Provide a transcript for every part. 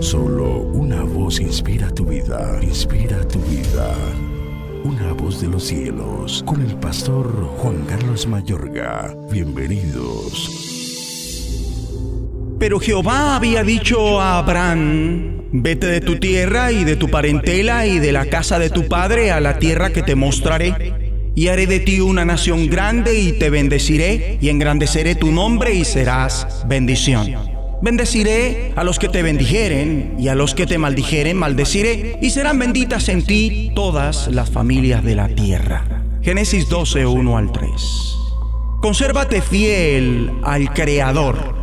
Solo una voz inspira tu vida, inspira tu vida. Una voz de los cielos, con el pastor Juan Carlos Mayorga. Bienvenidos. Pero Jehová había dicho a Abraham, vete de tu tierra y de tu parentela y de la casa de tu padre a la tierra que te mostraré y haré de ti una nación grande y te bendeciré y engrandeceré tu nombre y serás bendición. Bendeciré a los que te bendijeren y a los que te maldijeren maldeciré y serán benditas en ti todas las familias de la tierra. Génesis 12, 1 al 3. Consérvate fiel al Creador.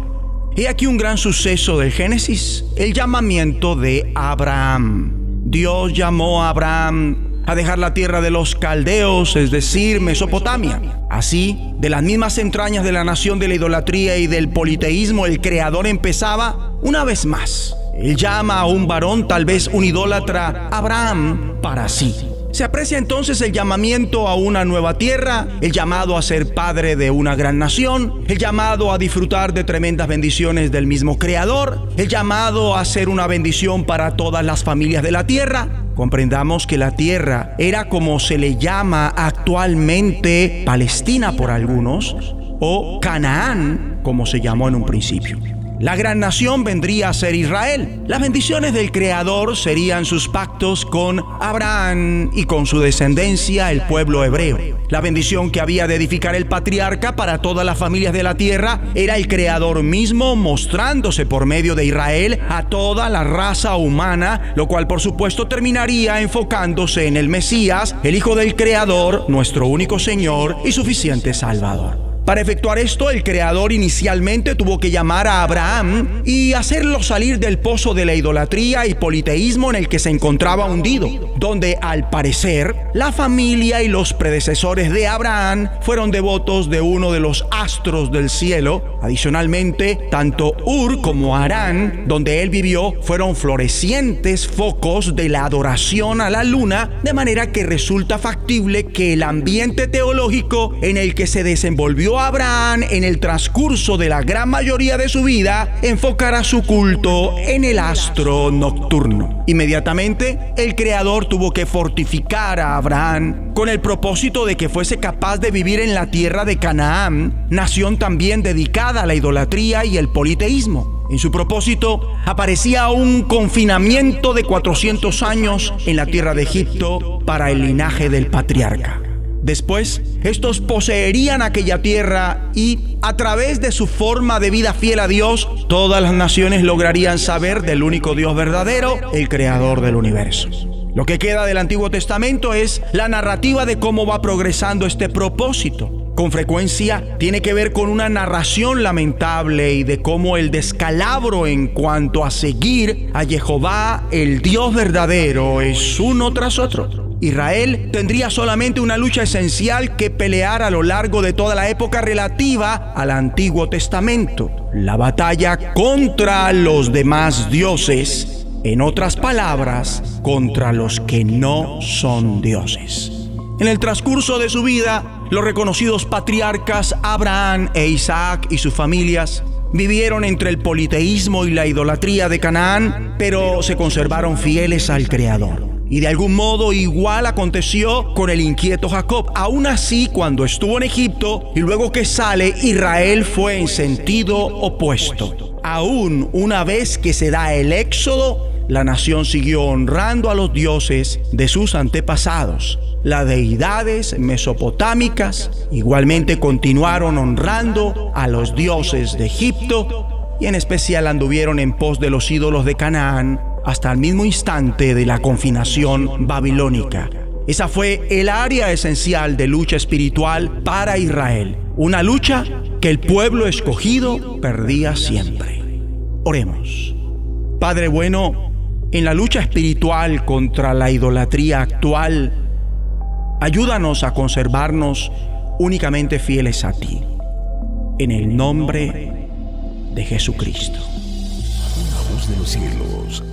He aquí un gran suceso del Génesis, el llamamiento de Abraham. Dios llamó a Abraham a dejar la tierra de los caldeos, es decir, Mesopotamia. Así, de las mismas entrañas de la nación de la idolatría y del politeísmo, el Creador empezaba una vez más. Él llama a un varón, tal vez un idólatra, Abraham, para sí. Se aprecia entonces el llamamiento a una nueva tierra, el llamado a ser padre de una gran nación, el llamado a disfrutar de tremendas bendiciones del mismo Creador, el llamado a ser una bendición para todas las familias de la tierra, Comprendamos que la tierra era como se le llama actualmente Palestina por algunos, o Canaán, como se llamó en un principio. La gran nación vendría a ser Israel. Las bendiciones del Creador serían sus pactos con Abraham y con su descendencia, el pueblo hebreo. La bendición que había de edificar el patriarca para todas las familias de la tierra era el Creador mismo mostrándose por medio de Israel a toda la raza humana, lo cual por supuesto terminaría enfocándose en el Mesías, el Hijo del Creador, nuestro único Señor y suficiente Salvador. Para efectuar esto, el Creador inicialmente tuvo que llamar a Abraham y hacerlo salir del pozo de la idolatría y politeísmo en el que se encontraba hundido, donde al parecer la familia y los predecesores de Abraham fueron devotos de uno de los astros del cielo. Adicionalmente, tanto Ur como Arán, donde él vivió, fueron florecientes focos de la adoración a la luna, de manera que resulta factible que el ambiente teológico en el que se desenvolvió Abraham en el transcurso de la gran mayoría de su vida enfocará su culto en el astro nocturno. Inmediatamente, el Creador tuvo que fortificar a Abraham con el propósito de que fuese capaz de vivir en la tierra de Canaán, nación también dedicada a la idolatría y el politeísmo. En su propósito aparecía un confinamiento de 400 años en la tierra de Egipto para el linaje del patriarca. Después, estos poseerían aquella tierra y a través de su forma de vida fiel a Dios, todas las naciones lograrían saber del único Dios verdadero, el creador del universo. Lo que queda del Antiguo Testamento es la narrativa de cómo va progresando este propósito. Con frecuencia tiene que ver con una narración lamentable y de cómo el descalabro en cuanto a seguir a Jehová, el Dios verdadero, es uno tras otro. Israel tendría solamente una lucha esencial que pelear a lo largo de toda la época relativa al Antiguo Testamento, la batalla contra los demás dioses, en otras palabras, contra los que no son dioses. En el transcurso de su vida, los reconocidos patriarcas Abraham e Isaac y sus familias vivieron entre el politeísmo y la idolatría de Canaán, pero se conservaron fieles al Creador. Y de algún modo igual aconteció con el inquieto Jacob. Aún así, cuando estuvo en Egipto y luego que sale, Israel fue en sentido opuesto. Aún una vez que se da el éxodo, la nación siguió honrando a los dioses de sus antepasados. Las deidades mesopotámicas igualmente continuaron honrando a los dioses de Egipto y en especial anduvieron en pos de los ídolos de Canaán hasta el mismo instante de la confinación babilónica. Esa fue el área esencial de lucha espiritual para Israel, una lucha que el pueblo escogido perdía siempre. Oremos. Padre bueno, en la lucha espiritual contra la idolatría actual, ayúdanos a conservarnos únicamente fieles a ti. En el nombre de Jesucristo. De